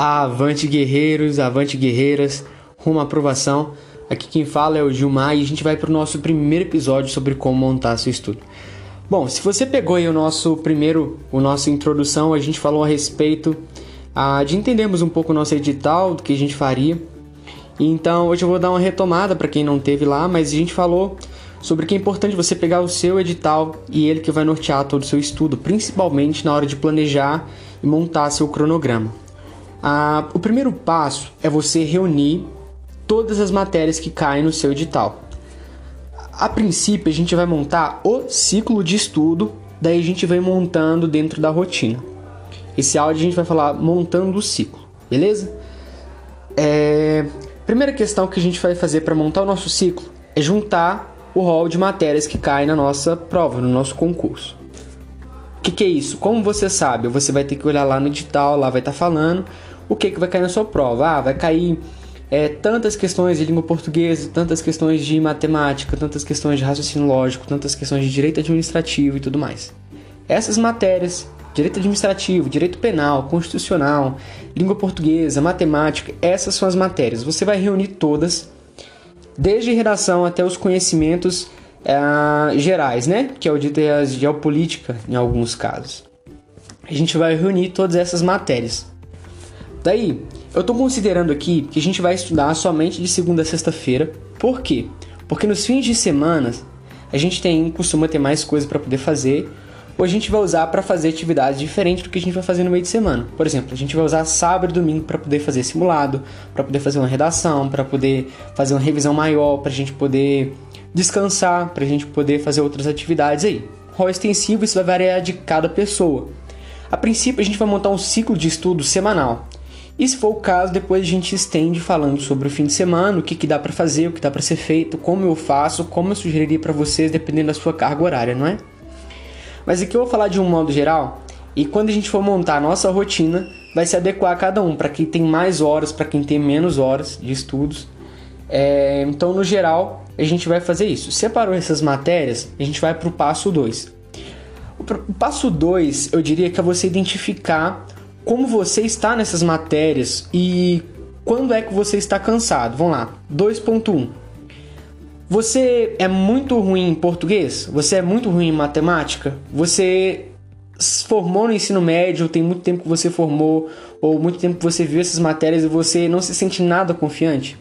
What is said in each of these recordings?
Avante guerreiros, avante guerreiras, rumo à aprovação. Aqui quem fala é o Gilmar e a gente vai para o nosso primeiro episódio sobre como montar seu estudo. Bom, se você pegou aí o nosso primeiro, o nosso introdução, a gente falou a respeito ah, de entendermos um pouco o nosso edital, do que a gente faria. Então hoje eu vou dar uma retomada para quem não teve lá, mas a gente falou sobre que é importante você pegar o seu edital e ele que vai nortear todo o seu estudo, principalmente na hora de planejar e montar seu cronograma. Ah, o primeiro passo é você reunir todas as matérias que caem no seu edital. A princípio, a gente vai montar o ciclo de estudo, daí a gente vai montando dentro da rotina. Esse áudio a gente vai falar montando o ciclo, beleza? É... Primeira questão que a gente vai fazer para montar o nosso ciclo é juntar o rol de matérias que caem na nossa prova, no nosso concurso. O que, que, é isso? Como você sabe? Você vai ter que olhar lá no edital, lá vai estar tá falando o que, que vai cair na sua prova. Ah, vai cair é, tantas questões de língua portuguesa, tantas questões de matemática, tantas questões de raciocínio lógico, tantas questões de direito administrativo e tudo mais. Essas matérias, direito administrativo, direito penal, constitucional, língua portuguesa, matemática, essas são as matérias. Você vai reunir todas, desde redação até os conhecimentos é, gerais, né? Que é o de geopolítica em alguns casos. A gente vai reunir todas essas matérias. Daí, eu estou considerando aqui que a gente vai estudar somente de segunda a sexta-feira. Por quê? Porque nos fins de semana a gente tem costuma ter mais coisas para poder fazer, ou a gente vai usar para fazer atividades diferentes do que a gente vai fazer no meio de semana. Por exemplo, a gente vai usar sábado e domingo para poder fazer simulado, para poder fazer uma redação, para poder fazer uma revisão maior, para a gente poder descansar, para a gente poder fazer outras atividades aí. Rol extensivo isso vai variar de cada pessoa. A princípio, a gente vai montar um ciclo de estudo semanal. E se for o caso, depois a gente estende falando sobre o fim de semana, o que, que dá para fazer, o que dá para ser feito, como eu faço, como eu sugeriria para vocês, dependendo da sua carga horária, não é? Mas aqui eu vou falar de um modo geral, e quando a gente for montar a nossa rotina, vai se adequar a cada um, para quem tem mais horas, para quem tem menos horas de estudos. É, então, no geral, a gente vai fazer isso. Separou essas matérias, a gente vai para o passo 2. O passo 2, eu diria que é você identificar como você está nessas matérias e quando é que você está cansado. Vamos lá. 2.1. Você é muito ruim em português? Você é muito ruim em matemática? Você formou no ensino médio, tem muito tempo que você formou, ou muito tempo que você viu essas matérias e você não se sente nada confiante?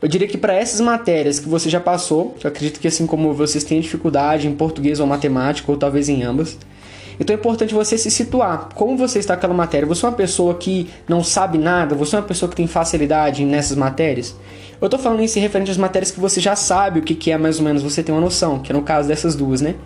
Eu diria que para essas matérias que você já passou, eu acredito que assim como vocês têm dificuldade em português ou matemática, ou talvez em ambas, então é importante você se situar. Como você está aquela matéria? Você é uma pessoa que não sabe nada? Você é uma pessoa que tem facilidade nessas matérias? Eu estou falando isso referente às matérias que você já sabe o que, que é mais ou menos, você tem uma noção, que é no caso dessas duas, né?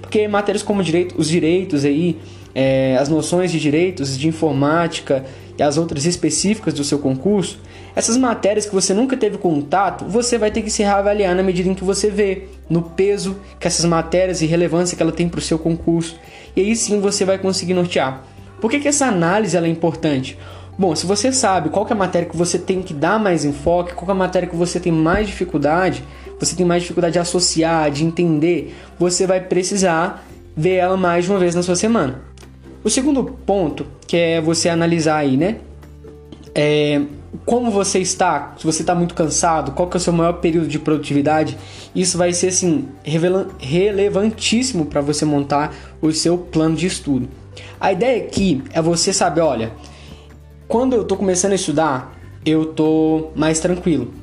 Porque matérias como direito, os direitos aí, é, as noções de direitos, de informática e as outras específicas do seu concurso, essas matérias que você nunca teve contato, você vai ter que se reavaliar na medida em que você vê no peso que essas matérias e relevância que ela tem para o seu concurso. E aí sim você vai conseguir nortear. Por que, que essa análise ela é importante? Bom, se você sabe qual é a matéria que você tem que dar mais enfoque, qual é a matéria que você tem mais dificuldade, você tem mais dificuldade de associar, de entender, você vai precisar ver ela mais de uma vez na sua semana. O segundo ponto, que é você analisar aí, né? É, como você está, se você está muito cansado, qual que é o seu maior período de produtividade, isso vai ser assim relevantíssimo para você montar o seu plano de estudo. A ideia aqui é você saber, olha, quando eu estou começando a estudar, eu estou mais tranquilo.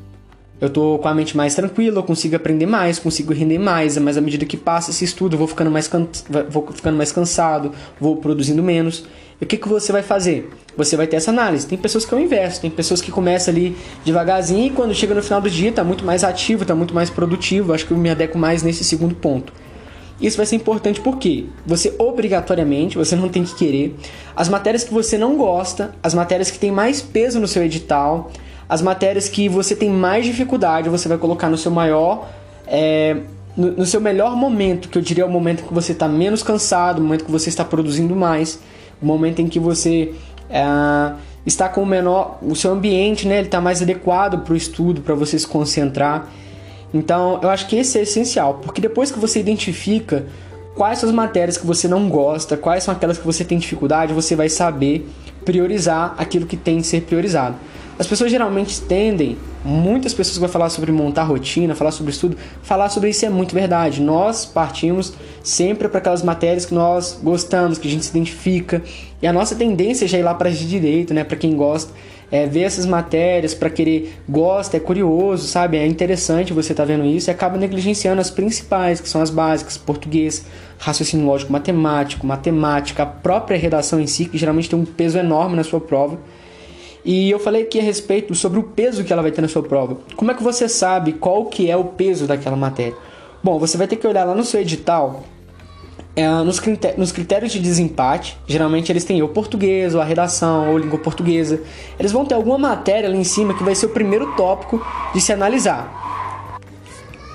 Eu estou com a mente mais tranquila, eu consigo aprender mais, consigo render mais, mas à medida que passa esse estudo, eu vou ficando mais, can... vou ficando mais cansado, vou produzindo menos. E o que, que você vai fazer? Você vai ter essa análise. Tem pessoas que eu inverso, tem pessoas que começam ali devagarzinho e quando chega no final do dia está muito mais ativo, está muito mais produtivo. Acho que eu me adequo mais nesse segundo ponto. Isso vai ser importante porque você obrigatoriamente, você não tem que querer, as matérias que você não gosta, as matérias que têm mais peso no seu edital, as matérias que você tem mais dificuldade, você vai colocar no seu maior. É, no, no, seu melhor momento, que eu diria é o momento que você está menos cansado, o momento que você está produzindo mais o momento em que você é, está com o menor, o seu ambiente, né, está mais adequado para o estudo, para você se concentrar. Então, eu acho que esse é essencial, porque depois que você identifica quais são as matérias que você não gosta, quais são aquelas que você tem dificuldade, você vai saber priorizar aquilo que tem que ser priorizado. As pessoas geralmente tendem, muitas pessoas vão falar sobre montar rotina, falar sobre estudo, falar sobre isso é muito verdade. Nós partimos sempre para aquelas matérias que nós gostamos, que a gente se identifica, e a nossa tendência é já ir lá para de direito, né, para quem gosta, é ver essas matérias para querer, gosta, é curioso, sabe? É interessante você estar tá vendo isso e acaba negligenciando as principais, que são as básicas, português, raciocínio lógico matemático, matemática, a própria redação em si, que geralmente tem um peso enorme na sua prova e eu falei aqui a respeito sobre o peso que ela vai ter na sua prova. Como é que você sabe qual que é o peso daquela matéria? Bom, você vai ter que olhar lá no seu edital, é, nos, critérios, nos, critérios de desempate, geralmente eles têm ou português, ou a redação, ou língua portuguesa. Eles vão ter alguma matéria ali em cima que vai ser o primeiro tópico de se analisar.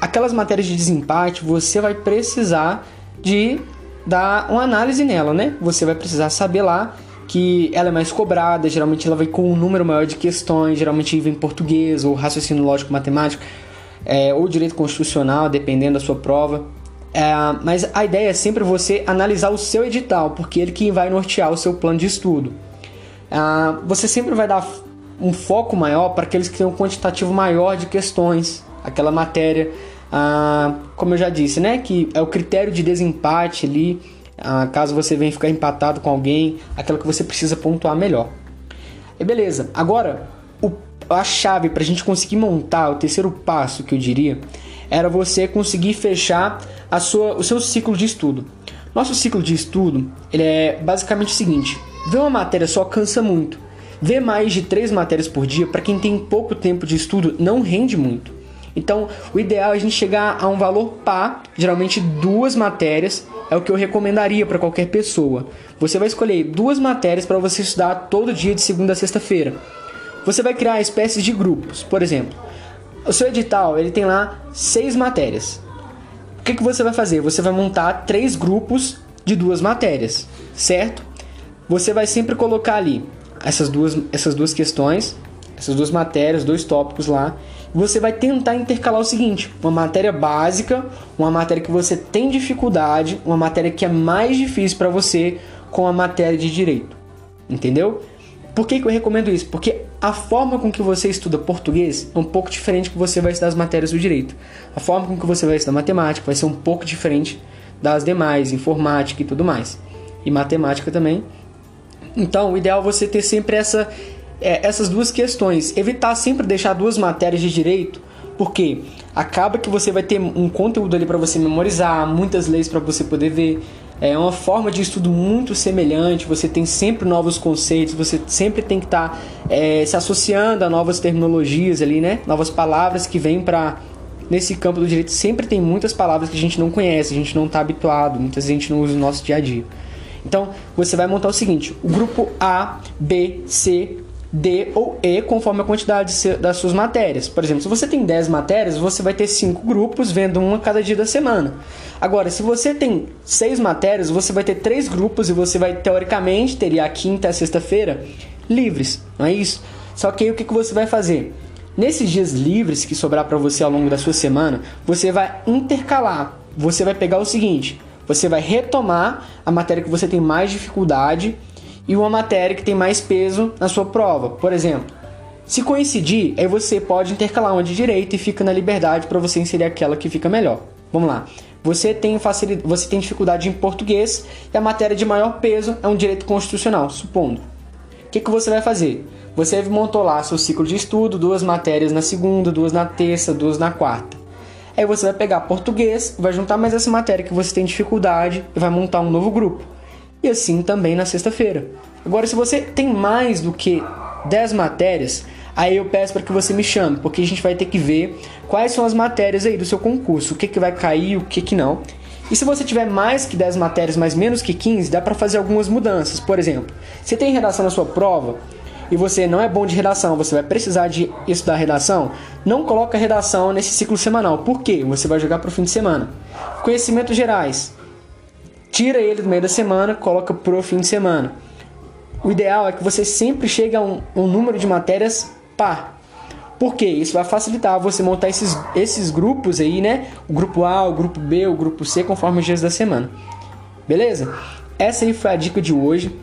Aquelas matérias de desempate, você vai precisar de dar uma análise nela, né? Você vai precisar saber lá que ela é mais cobrada, geralmente ela vai com um número maior de questões, geralmente vem em português ou raciocínio lógico matemático, é, ou direito constitucional, dependendo da sua prova. É, mas a ideia é sempre você analisar o seu edital, porque ele que vai nortear o seu plano de estudo. É, você sempre vai dar um foco maior para aqueles que têm um quantitativo maior de questões, aquela matéria, ah, como eu já disse, né, que é o critério de desempate ali ah, caso você venha ficar empatado com alguém, aquela que você precisa pontuar melhor. E beleza, agora o, a chave para a gente conseguir montar o terceiro passo que eu diria era você conseguir fechar a sua, o seu ciclo de estudo. Nosso ciclo de estudo ele é basicamente o seguinte: ver uma matéria só cansa muito. Ver mais de três matérias por dia para quem tem pouco tempo de estudo não rende muito. Então, o ideal é a gente chegar a um valor par, geralmente duas matérias, é o que eu recomendaria para qualquer pessoa. Você vai escolher duas matérias para você estudar todo dia de segunda a sexta-feira. Você vai criar espécies de grupos. Por exemplo, o seu edital ele tem lá seis matérias. O que, que você vai fazer? Você vai montar três grupos de duas matérias, certo? Você vai sempre colocar ali essas duas, essas duas questões, essas duas matérias, dois tópicos lá, você vai tentar intercalar o seguinte: uma matéria básica, uma matéria que você tem dificuldade, uma matéria que é mais difícil para você com a matéria de direito. Entendeu? Por que, que eu recomendo isso? Porque a forma com que você estuda português é um pouco diferente que você vai estudar as matérias do direito. A forma com que você vai estudar matemática vai ser um pouco diferente das demais, informática e tudo mais. E matemática também. Então, o ideal é você ter sempre essa é, essas duas questões. Evitar sempre deixar duas matérias de direito, porque acaba que você vai ter um conteúdo ali para você memorizar, muitas leis para você poder ver. É uma forma de estudo muito semelhante, você tem sempre novos conceitos, você sempre tem que estar tá, é, se associando a novas terminologias ali, né? Novas palavras que vêm para nesse campo do direito sempre tem muitas palavras que a gente não conhece, a gente não está habituado, muitas vezes a gente não usa no nosso dia a dia. Então, você vai montar o seguinte: o grupo A, B, C, D ou E conforme a quantidade das suas matérias. Por exemplo, se você tem 10 matérias, você vai ter 5 grupos vendo uma cada dia da semana. Agora, se você tem 6 matérias, você vai ter 3 grupos e você vai, teoricamente, teria a quinta e a sexta-feira livres, não é isso? Só que aí o que, que você vai fazer? Nesses dias livres que sobrar para você ao longo da sua semana, você vai intercalar. Você vai pegar o seguinte: você vai retomar a matéria que você tem mais dificuldade e uma matéria que tem mais peso na sua prova. Por exemplo, se coincidir, aí você pode intercalar uma de direito e fica na liberdade para você inserir aquela que fica melhor. Vamos lá. Você tem, facilidade, você tem dificuldade em português e a matéria de maior peso é um direito constitucional, supondo. O que, que você vai fazer? Você montou lá seu ciclo de estudo, duas matérias na segunda, duas na terça, duas na quarta. Aí você vai pegar português, vai juntar mais essa matéria que você tem dificuldade e vai montar um novo grupo e assim também na sexta-feira. Agora, se você tem mais do que 10 matérias, aí eu peço para que você me chame, porque a gente vai ter que ver quais são as matérias aí do seu concurso, o que, que vai cair, o que, que não. E se você tiver mais que 10 matérias, mas menos que 15, dá para fazer algumas mudanças. Por exemplo, se tem redação na sua prova e você não é bom de redação, você vai precisar de estudar redação, não coloca redação nesse ciclo semanal. Por quê? Você vai jogar para o fim de semana. Conhecimentos gerais tira ele do meio da semana, coloca pro fim de semana. O ideal é que você sempre chegue a um, um número de matérias par. Porque isso vai facilitar você montar esses, esses grupos aí, né? O grupo A, o grupo B, o grupo C, conforme os dias da semana. Beleza? Essa aí foi a dica de hoje.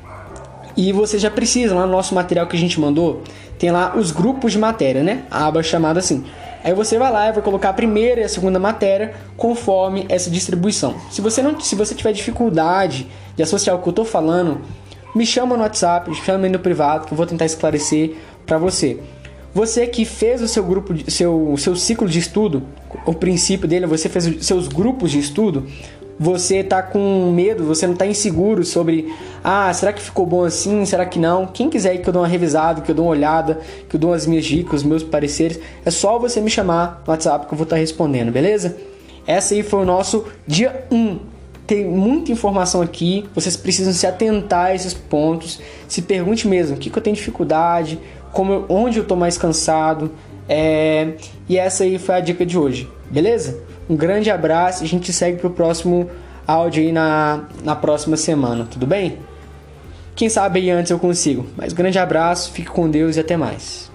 E você já precisa, lá no nosso material que a gente mandou, tem lá os grupos de matéria, né? A aba chamada assim. Aí você vai lá e vai colocar a primeira e a segunda matéria conforme essa distribuição. Se você não, se você tiver dificuldade de associar o que eu estou falando, me chama no WhatsApp, me chama no privado que eu vou tentar esclarecer para você. Você que fez o seu grupo, seu, seu ciclo de estudo, o princípio dele, você fez seus grupos de estudo, você tá com medo, você não tá inseguro sobre, ah, será que ficou bom assim? Será que não? Quem quiser que eu dou uma revisada, que eu dou uma olhada, que eu dou as minhas dicas, os meus pareceres, é só você me chamar no WhatsApp que eu vou estar tá respondendo, beleza? Essa aí foi o nosso dia 1. Tem muita informação aqui, vocês precisam se atentar a esses pontos. Se pergunte mesmo, o que, que eu tenho dificuldade, como, onde eu estou mais cansado. É, e essa aí foi a dica de hoje, beleza? Um grande abraço e a gente segue pro próximo áudio aí na, na próxima semana, tudo bem? Quem sabe aí antes eu consigo. Mas grande abraço, fique com Deus e até mais.